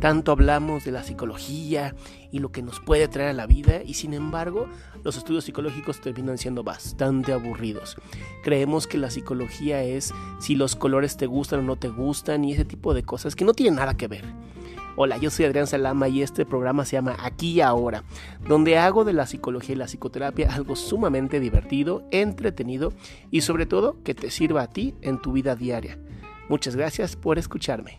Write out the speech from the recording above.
Tanto hablamos de la psicología y lo que nos puede traer a la vida y sin embargo los estudios psicológicos terminan siendo bastante aburridos. Creemos que la psicología es si los colores te gustan o no te gustan y ese tipo de cosas que no tienen nada que ver. Hola, yo soy Adrián Salama y este programa se llama Aquí y Ahora, donde hago de la psicología y la psicoterapia algo sumamente divertido, entretenido y sobre todo que te sirva a ti en tu vida diaria. Muchas gracias por escucharme.